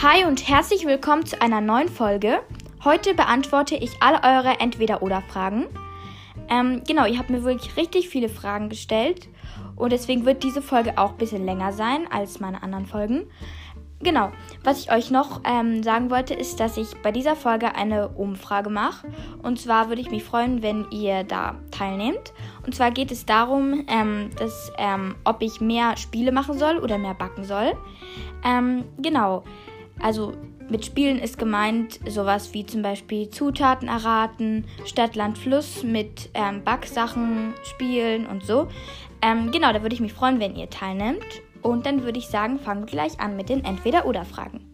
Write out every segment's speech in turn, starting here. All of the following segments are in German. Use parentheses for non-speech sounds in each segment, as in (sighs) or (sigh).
Hi und herzlich willkommen zu einer neuen Folge. Heute beantworte ich alle eure Entweder-Oder-Fragen. Ähm, genau, ihr habt mir wirklich richtig viele Fragen gestellt und deswegen wird diese Folge auch ein bisschen länger sein als meine anderen Folgen. Genau, was ich euch noch ähm, sagen wollte, ist, dass ich bei dieser Folge eine Umfrage mache. Und zwar würde ich mich freuen, wenn ihr da teilnehmt. Und zwar geht es darum, ähm, dass, ähm, ob ich mehr Spiele machen soll oder mehr backen soll. Ähm, genau. Also mit Spielen ist gemeint sowas wie zum Beispiel Zutaten erraten, Stadt, Land, Fluss mit ähm, Backsachen spielen und so. Ähm, genau, da würde ich mich freuen, wenn ihr teilnehmt. Und dann würde ich sagen, fangen wir gleich an mit den Entweder-Oder-Fragen.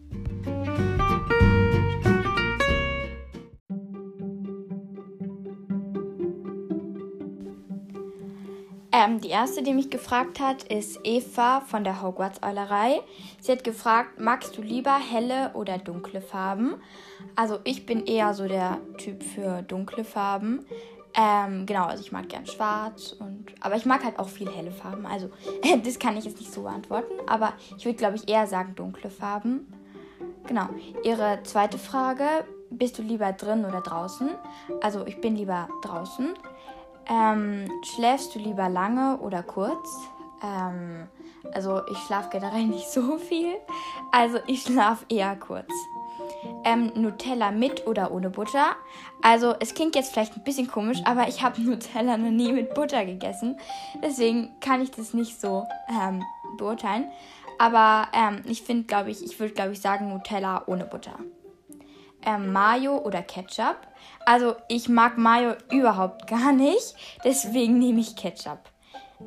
Ähm, die erste, die mich gefragt hat, ist Eva von der Hogwarts-Eulerei. Sie hat gefragt, magst du lieber helle oder dunkle Farben? Also ich bin eher so der Typ für dunkle Farben. Ähm, genau, also ich mag gern schwarz und aber ich mag halt auch viel helle Farben. Also (laughs) das kann ich jetzt nicht so beantworten, aber ich würde glaube ich eher sagen dunkle Farben. Genau. Ihre zweite Frage, bist du lieber drin oder draußen? Also ich bin lieber draußen. Ähm, schläfst du lieber lange oder kurz? Ähm, also ich schlafe generell (laughs) nicht so viel. Also ich schlafe eher kurz. Ähm, Nutella mit oder ohne Butter? Also es klingt jetzt vielleicht ein bisschen komisch, aber ich habe (laughs) Nutella noch nie mit Butter gegessen. Deswegen kann ich das nicht so ähm, beurteilen. Aber ähm, ich finde, glaube ich, ich würde, glaube ich, sagen Nutella ohne Butter ähm, Mayo oder Ketchup. Also ich mag Mayo überhaupt (laughs) gar nicht, deswegen nehme ich Ketchup.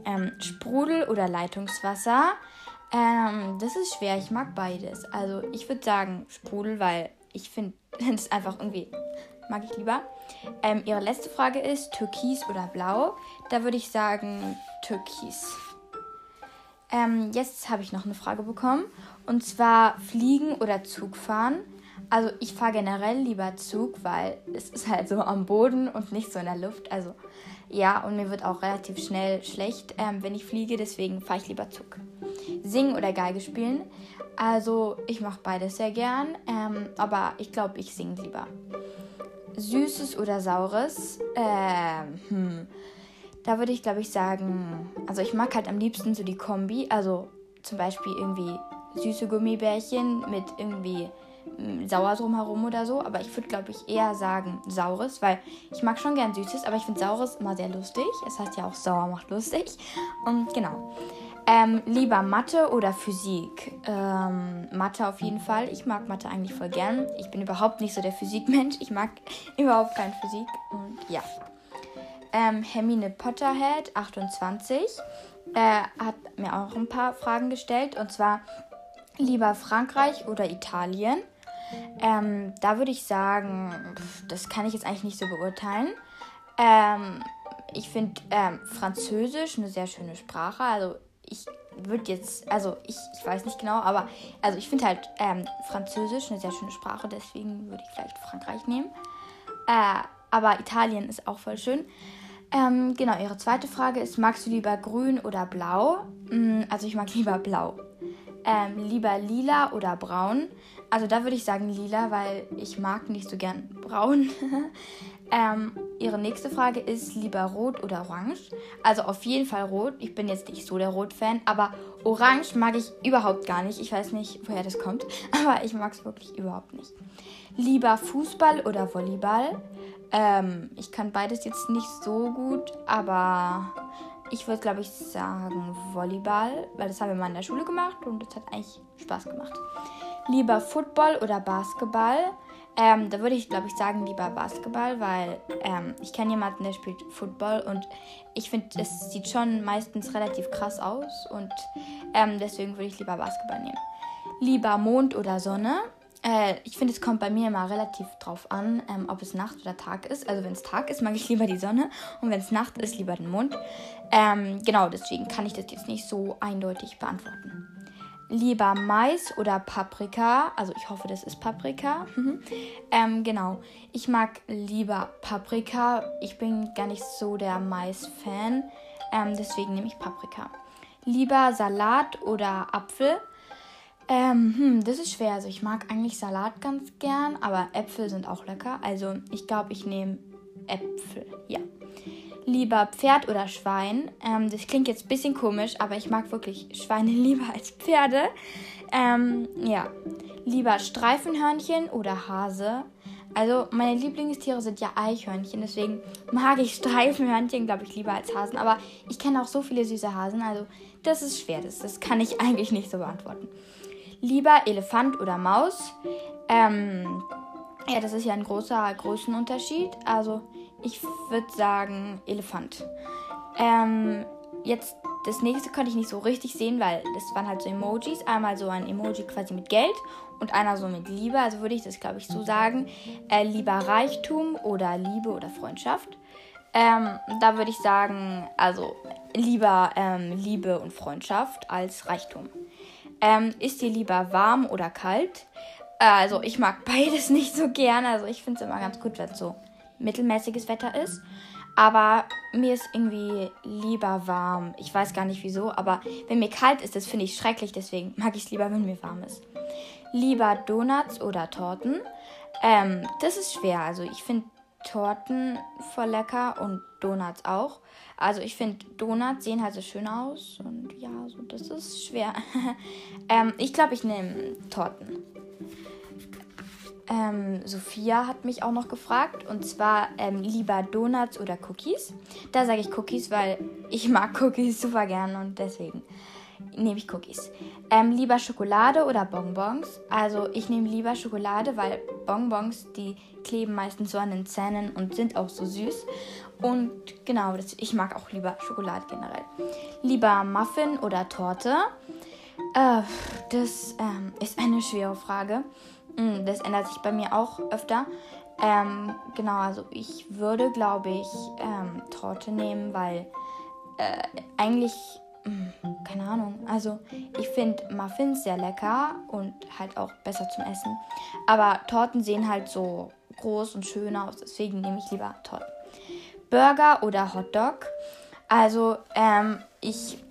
Ähm, Sprudel oder Leitungswasser. Ähm, das ist schwer, ich mag beides. Also ich würde sagen Sprudel, weil ich finde das (laughs) einfach irgendwie mag ich lieber. Ähm, ihre letzte Frage ist Türkis oder Blau. Da würde ich sagen Türkis. Ähm, jetzt habe ich noch eine Frage bekommen. Und zwar Fliegen oder Zug fahren. Also ich fahre generell lieber Zug, weil es ist halt so am Boden und nicht so in der Luft. Also ja, und mir wird auch relativ schnell schlecht, ähm, wenn ich fliege, deswegen fahre ich lieber Zug. Singen oder Geige spielen. Also ich mache beides sehr gern, ähm, aber ich glaube, ich singe lieber. Süßes oder Saures? Ähm, hm. Da würde ich, glaube ich, sagen, also ich mag halt am liebsten so die Kombi, also zum Beispiel irgendwie süße Gummibärchen mit irgendwie sauer drumherum oder so. Aber ich würde, glaube ich, eher sagen saures, weil ich mag schon gern Süßes, aber ich finde saures immer sehr lustig. Es heißt ja auch sauer macht lustig. Und genau. Ähm, lieber Mathe oder Physik? Ähm, Mathe auf jeden Fall. Ich mag Mathe eigentlich voll gern. Ich bin überhaupt nicht so der Physikmensch. Ich mag (laughs) überhaupt kein Physik. Und ja. Ähm, Hermine Potterhead, 28, äh, hat mir auch ein paar Fragen gestellt. Und zwar lieber Frankreich oder Italien? Ähm, da würde ich sagen, das kann ich jetzt eigentlich nicht so beurteilen. Ähm, ich finde ähm, Französisch eine sehr schöne Sprache. Also ich würde jetzt, also ich, ich weiß nicht genau, aber also ich finde halt ähm, Französisch eine sehr schöne Sprache, deswegen würde ich vielleicht Frankreich nehmen. Äh, aber Italien ist auch voll schön. Ähm, genau, ihre zweite Frage ist, magst du lieber grün oder blau? Mm, also ich mag (laughs) lieber blau. Ähm, lieber lila oder braun? Also da würde ich sagen lila, weil ich mag nicht so gern braun. (laughs) ähm, ihre nächste Frage ist lieber rot oder orange? Also auf jeden Fall rot. Ich bin jetzt nicht so der Rot-Fan, aber orange mag ich überhaupt gar nicht. Ich weiß nicht, woher das kommt, (laughs) aber ich mag es wirklich überhaupt nicht. Lieber Fußball oder Volleyball? Ähm, ich kann beides jetzt nicht so gut, aber ich würde, glaube ich, sagen Volleyball, weil das haben wir mal in der Schule gemacht und das hat eigentlich Spaß gemacht. Lieber Football oder Basketball? Ähm, da würde ich, glaube ich, sagen lieber Basketball, weil ähm, ich kenne jemanden, der spielt Football und ich finde, es sieht schon meistens relativ krass aus und ähm, deswegen würde ich lieber Basketball nehmen. Lieber Mond oder Sonne? Äh, ich finde, es kommt bei mir immer relativ drauf an, ähm, ob es Nacht oder Tag ist. Also wenn es Tag ist, mag ich lieber die Sonne und wenn es Nacht ist, lieber den Mond. Ähm, genau, deswegen kann ich das jetzt nicht so eindeutig beantworten. Lieber Mais oder Paprika? Also ich hoffe, das ist Paprika. Mhm. ähm, genau, ich mag lieber Paprika. Ich bin gar nicht so der Mais-Fan, ähm, deswegen nehme ich Paprika. Lieber Salat oder Apfel? Ähm, hm, das ist schwer. Also ich mag eigentlich Salat ganz gern, aber Äpfel sind auch lecker. Also ich glaube, ich nehme Äpfel. Ja. Lieber Pferd oder Schwein. Ähm, das klingt jetzt ein bisschen komisch, aber ich mag wirklich Schweine (laughs) lieber als Pferde. Ähm, ja. Lieber Streifenhörnchen oder Hase. Also meine Lieblingstiere sind ja Eichhörnchen, deswegen mag ich (laughs) Streifenhörnchen, glaube ich, lieber als Hasen. Aber ich kenne auch so viele süße Hasen, also das ist schwer, das, das kann ich (laughs) eigentlich nicht so beantworten. Lieber Elefant oder Maus. Ähm, ja, das ist ja ein großer Größenunterschied. Also ich würde sagen Elefant. Ähm, jetzt das nächste konnte ich nicht so richtig sehen, weil das waren halt so Emojis. Einmal so ein Emoji quasi mit Geld und einer so mit Liebe. Also würde ich das, glaube ich, so sagen. Äh, lieber Reichtum oder Liebe oder Freundschaft. Ähm, da würde ich sagen, also lieber ähm, Liebe und Freundschaft als Reichtum. Ähm, ist dir lieber warm oder kalt? Äh, also ich mag (laughs) beides nicht so gerne. Also ich finde es immer ganz gut, wenn es so mittelmäßiges Wetter ist. Aber mir ist irgendwie lieber warm. Ich weiß gar nicht wieso, aber wenn mir kalt ist, das finde ich schrecklich. Deswegen mag ich es lieber, wenn mir warm ist. Lieber Donuts oder Torten? Ähm, das ist schwer. Also ich finde Torten voll lecker und Donuts auch. Also ich finde Donuts sehen halt so schön aus und ja, so das ist schwer. (laughs) ähm, ich glaube, ich nehme Torten. Ähm, Sophia hat mich auch noch gefragt und zwar ähm, lieber Donuts oder Cookies. Da sage ich Cookies, weil ich mag Cookies super gern und deswegen nehme ich Cookies. Ähm, lieber Schokolade oder Bonbons? Also ich nehme lieber Schokolade, weil Bonbons, die kleben meistens so an den Zähnen und sind auch so süß. Und genau, das, ich mag auch lieber Schokolade generell. Lieber Muffin oder Torte? Äh, das ähm, ist eine schwere Frage. Mm, das ändert sich bei mir auch öfter. Ähm, genau, also ich würde, glaube ich, ähm, Torte nehmen, weil äh, eigentlich, mh, mm, keine Ahnung, also ich finde Muffins sehr lecker und halt auch besser zum Essen. Aber Torten sehen halt so groß und schön aus, deswegen nehme ich lieber Torten. Burger oder Hotdog? Also, ähm, ich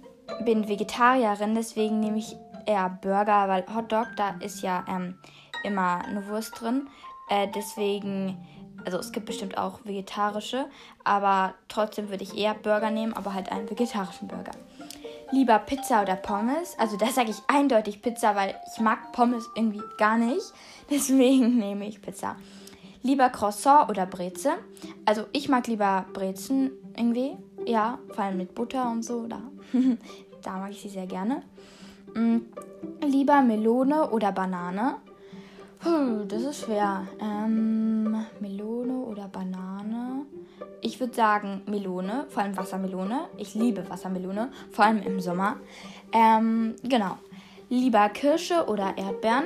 bin Vegetarierin, deswegen nehme ich eher Burger, weil Hotdog, da ist ja ähm, immer eine Wurst drin. Äh, deswegen, also es gibt bestimmt auch vegetarische, aber trotzdem würde ich eher Burger nehmen, aber halt einen vegetarischen Burger. Lieber Pizza oder Pommes? Also da sage ich eindeutig Pizza, weil ich mag Pommes irgendwie gar nicht. (laughs) Deswegen nehme ich Pizza. Lieber Croissant oder Breze? Also ich mag lieber Brezen irgendwie. Ja, vor allem mit Butter und so. Da, (laughs) da mag ich sie sehr gerne. Mm, lieber Melone oder Banane? Puh, das ist schwer. Ähm, Melone oder Banane? Ich würde sagen Melone, vor allem Wassermelone. Ich liebe Wassermelone, vor allem im Sommer. Ähm, genau. Lieber Kirsche oder Erdbeeren?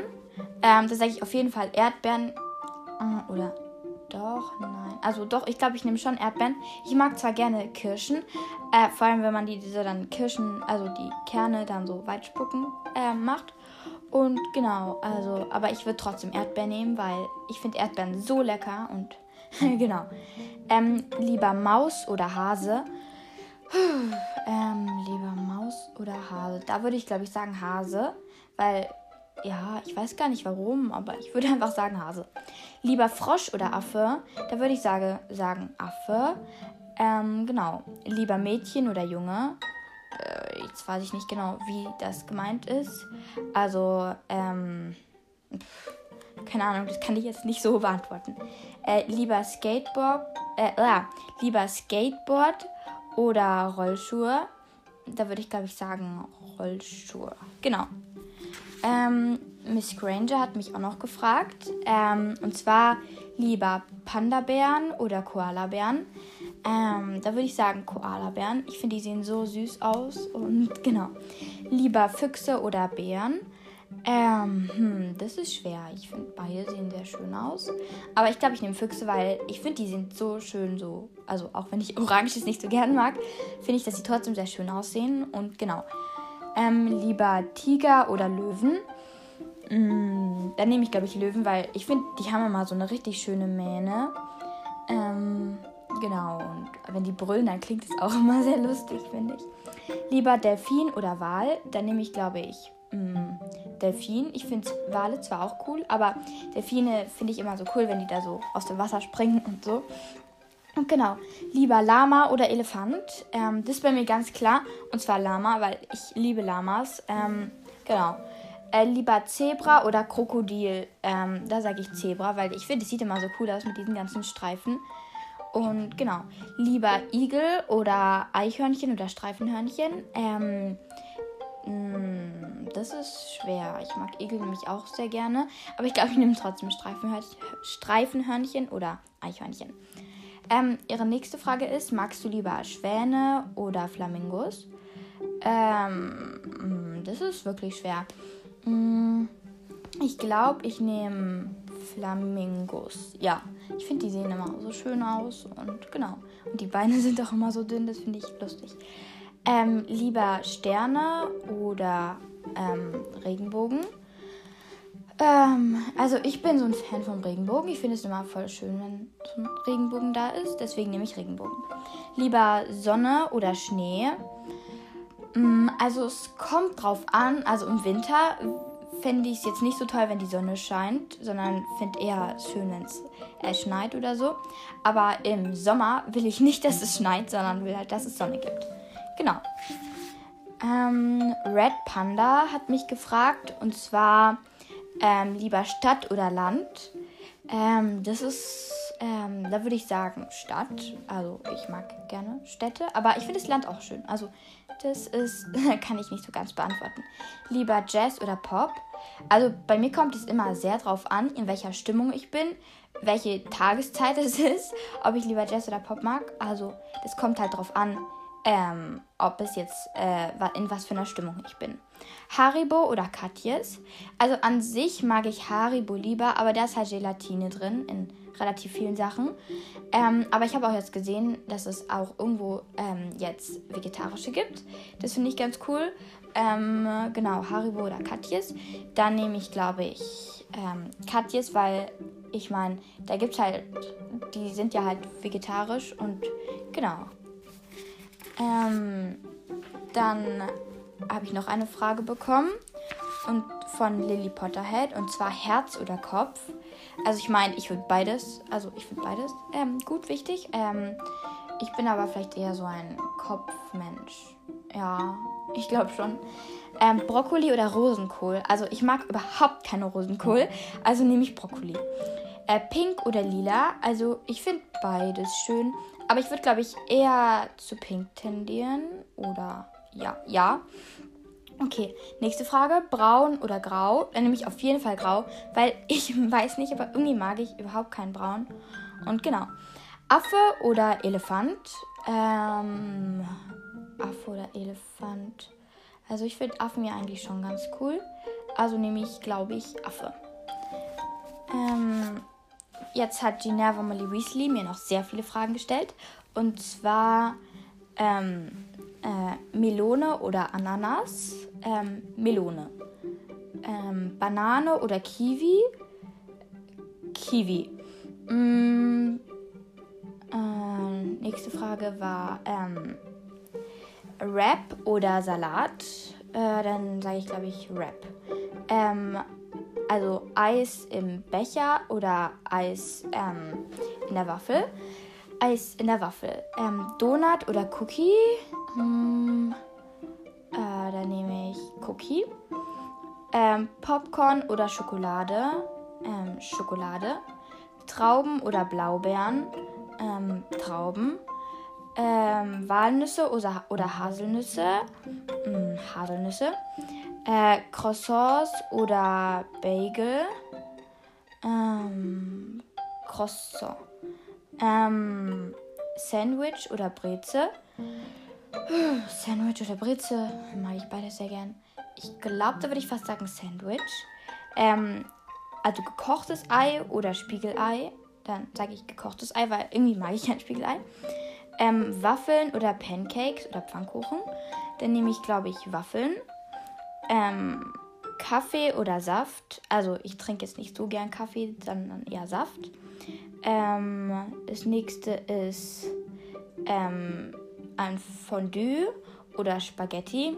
Ähm, da sage ich auf jeden Fall Erdbeeren. Äh, oder doch, nein. Also doch, ich glaube, ich nehme schon Erdbeeren. Ich mag zwar gerne Kirschen, äh, vor allem wenn man die, diese dann Kirschen, also die Kerne dann so weit spucken äh, macht. Und genau, also, aber ich würde trotzdem Erdbeeren nehmen, weil ich finde Erdbeeren so lecker und (laughs) genau. Ähm, lieber Maus oder Hase? (sighs) ähm, lieber Maus oder Hase? Da würde ich, glaube ich, sagen Hase, weil, ja, ich weiß gar nicht warum, aber ich würde (laughs) einfach sagen Hase. Lieber Frosch oder Affe? Da würde ich sage, sagen Affe. Ähm, genau. Lieber Mädchen oder Junge? Äh, jetzt weiß ich nicht genau, wie das gemeint ist. Also, ähm, keine Ahnung, das kann ich jetzt nicht so beantworten. Äh, lieber Skateboard, äh, ja, lieber Skateboard oder Rollschuhe. Da würde ich, glaube ich, sagen Rollschuhe. Genau. Ähm, Miss Granger hat mich auch noch gefragt. Ähm, und zwar lieber Panda-Bären oder Koala-Bären. Ähm, da würde ich sagen Koalabären. Ich finde, die sehen so süß aus. Und genau. Lieber Füchse oder Bären. Ähm, hm, das ist schwer. Ich finde, beide sehen sehr schön aus. Aber ich glaube, ich nehme Füchse, weil ich finde, die sind so schön so. Also, auch wenn ich (laughs) Oranges nicht so gern mag, finde ich, dass sie trotzdem sehr schön aussehen. Und genau. Ähm, lieber Tiger oder Löwen. Mm, dann nehme ich, glaube ich, Löwen, weil ich finde, die haben immer so eine richtig schöne Mähne. Ähm, Genau, und wenn die brüllen, dann klingt es auch (laughs) immer sehr lustig, finde ich. Lieber Delfin oder Wal, dann nehme ich, glaube ich, mh, mm, Delfin. Ich finde Wale zwar auch cool, aber Delfine finde ich immer so cool, wenn die da so aus dem Wasser springen und so. Und genau, lieber Lama oder Elefant. Ähm, das ist bei mir ganz klar. Und zwar Lama, weil ich liebe Lamas. Ähm, genau. Äh, lieber Zebra oder Krokodil. Ähm, da sage ich Zebra, weil ich finde, es sieht immer so cool aus mit diesen ganzen Streifen. Und genau, lieber Igel oder Eichhörnchen oder Streifenhörnchen. Ähm, mm, das ist schwer. Ich mag Igel nämlich auch sehr gerne. Aber ich glaube, ich nehme trotzdem Streifenhörnchen, Streifenhörnchen oder Eichhörnchen. Ähm, ihre nächste Frage ist: Magst du lieber Schwäne oder Flamingos? Ähm, mm, das ist wirklich schwer. Mm, ich glaube, ich nehme Flamingos. Ja, ich finde, die sehen immer so schön aus und genau. Und die Beine (laughs) sind auch immer so dünn, das finde ich lustig. Ähm, lieber Sterne oder ähm, Regenbogen? Ähm, also ich bin so ein Fan vom Regenbogen. Ich finde es immer voll schön, wenn so ein Regenbogen da ist. Deswegen nehme ich Regenbogen. Lieber Sonne oder Schnee. Mm, also es kommt drauf an. Also im Winter fände ich es jetzt nicht so toll, wenn die Sonne scheint, sondern finde eher schön, wenn es äh, schneit oder so. Aber im Sommer will ich nicht, dass es schneit, sondern will halt, dass es Sonne gibt. Genau. Ähm, Red Panda hat mich gefragt und zwar ähm, lieber Stadt oder Land? Ähm, das ist, ähm, da würde ich sagen Stadt. Also ich mag gerne Städte, aber ich finde das Land auch schön. Also das ist, (laughs) kann ich nicht so ganz beantworten. Lieber Jazz oder Pop? Also bei mir kommt es immer sehr drauf an, in welcher Stimmung ich bin, welche Tageszeit es ist, ob ich lieber Jazz oder Pop mag. Also das kommt halt drauf an, ähm, ob es jetzt äh, in was für einer Stimmung ich bin. Haribo oder Katjes. Also an sich mag ich Haribo lieber, aber da ist halt Gelatine drin in relativ vielen Sachen. Ähm, aber ich habe auch jetzt gesehen, dass es auch irgendwo ähm, jetzt vegetarische gibt. Das finde ich ganz cool. Ähm, genau, Haribo oder Katjes. Dann nehme ich, glaube ich, ähm, Katjes, weil ich meine, da gibt es halt, die sind ja halt vegetarisch und genau. Ähm, dann habe ich noch eine Frage bekommen und von Lily Potterhead und zwar Herz oder Kopf. Also ich meine, ich würde beides, also ich finde beides ähm, gut wichtig. Ähm, ich bin aber vielleicht eher so ein Kopfmensch. Ja, ich glaube schon. Ähm, Brokkoli oder Rosenkohl. Also ich mag überhaupt keine Rosenkohl, also nehme ich Brokkoli. Äh, Pink oder Lila. Also ich finde beides schön. Aber ich würde, glaube ich, eher zu Pink tendieren. Oder ja, ja. Okay, nächste Frage. Braun oder grau? Dann nehme ich auf jeden Fall grau, weil (laughs) ich weiß nicht, aber irgendwie mag ich überhaupt keinen Braun. Und genau. Affe oder Elefant? Ähm, Affe oder Elefant? Also ich finde Affen ja eigentlich schon ganz cool. Also nehme ich, glaube ich, Affe. Ähm, jetzt hat Ginevra Molly Weasley mir noch sehr viele Fragen gestellt. Und zwar ähm, äh, Melone oder Ananas. Ähm, Melone. Ähm, Banane oder Kiwi. Kiwi. Mm, äh, nächste Frage war ähm, Wrap oder Salat. Äh, dann sage ich, glaube ich, Wrap. Ähm, also Eis im Becher oder Eis ähm, in der Waffel. Eis in der Waffel. Ähm, Donut oder Cookie? Hm, Cookie. Ähm, Popcorn oder Schokolade? Ähm, Schokolade. Trauben oder Blaubeeren? Ähm, Trauben. Ähm, Walnüsse oder, oder Haselnüsse? Hm, Haselnüsse. Äh, Croissants oder Bagel. Ähm, Croissant. Ähm, Sandwich oder Breze. Sandwich oder Breze. Mag ich beide sehr gern. Ich glaube, da würde ich fast sagen Sandwich. Ähm, also gekochtes Ei oder Spiegelei. Dann sage ich gekochtes Ei, weil irgendwie mag ich kein Spiegelei. Ähm, Waffeln oder Pancakes oder Pfannkuchen. Dann nehme ich, glaube ich, Waffeln ähm, Kaffee oder Saft. Also ich trinke jetzt nicht so gern Kaffee, sondern eher Saft. Ähm, das nächste ist ähm, ein Fondue oder Spaghetti.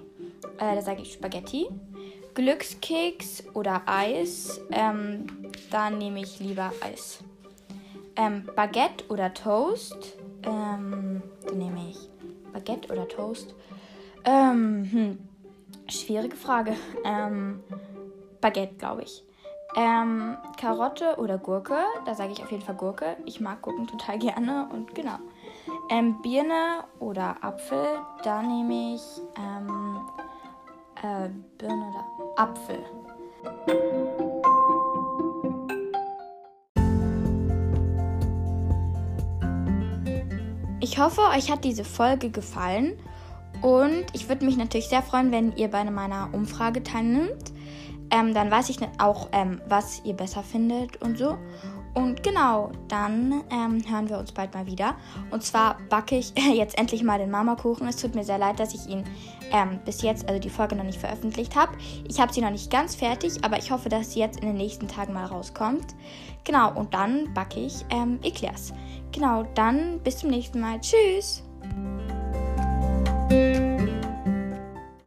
Äh, da sage ich Spaghetti. Glückskeks oder Eis. Ähm, dann nehme ich lieber Eis. Ähm, Baguette oder Toast. Ähm, dann nehme ich Baguette oder Toast. Ähm, hm, schwierige Frage. (laughs) Ähm, Baguette, glaube ich. Ähm, Karotte oder Gurke. Da sage ich auf jeden Fall Gurke. Ich mag Gurken total (laughs) gerne und genau. Ähm, Birne oder Apfel. Da nehme ich ähm, äh, Birne oder Apfel. Ich hoffe, euch hat diese Folge gefallen und ich würde mich natürlich sehr freuen, wenn ihr bei meiner Umfrage teilnimmt. Ähm, dann weiß ich auch, ähm, was ihr besser findet und so. Und genau, dann ähm, hören wir uns bald mal wieder. Und zwar backe ich (laughs) jetzt endlich mal den Marmorkuchen. Es tut mir sehr leid, dass ich ihn ähm, bis jetzt, also die Folge noch nicht veröffentlicht habe. Ich habe sie noch nicht ganz fertig, aber ich hoffe, dass sie jetzt in den nächsten Tagen mal rauskommt. Genau, und dann backe ich ähm, Eclairs. Genau, dann bis zum nächsten Mal. Tschüss!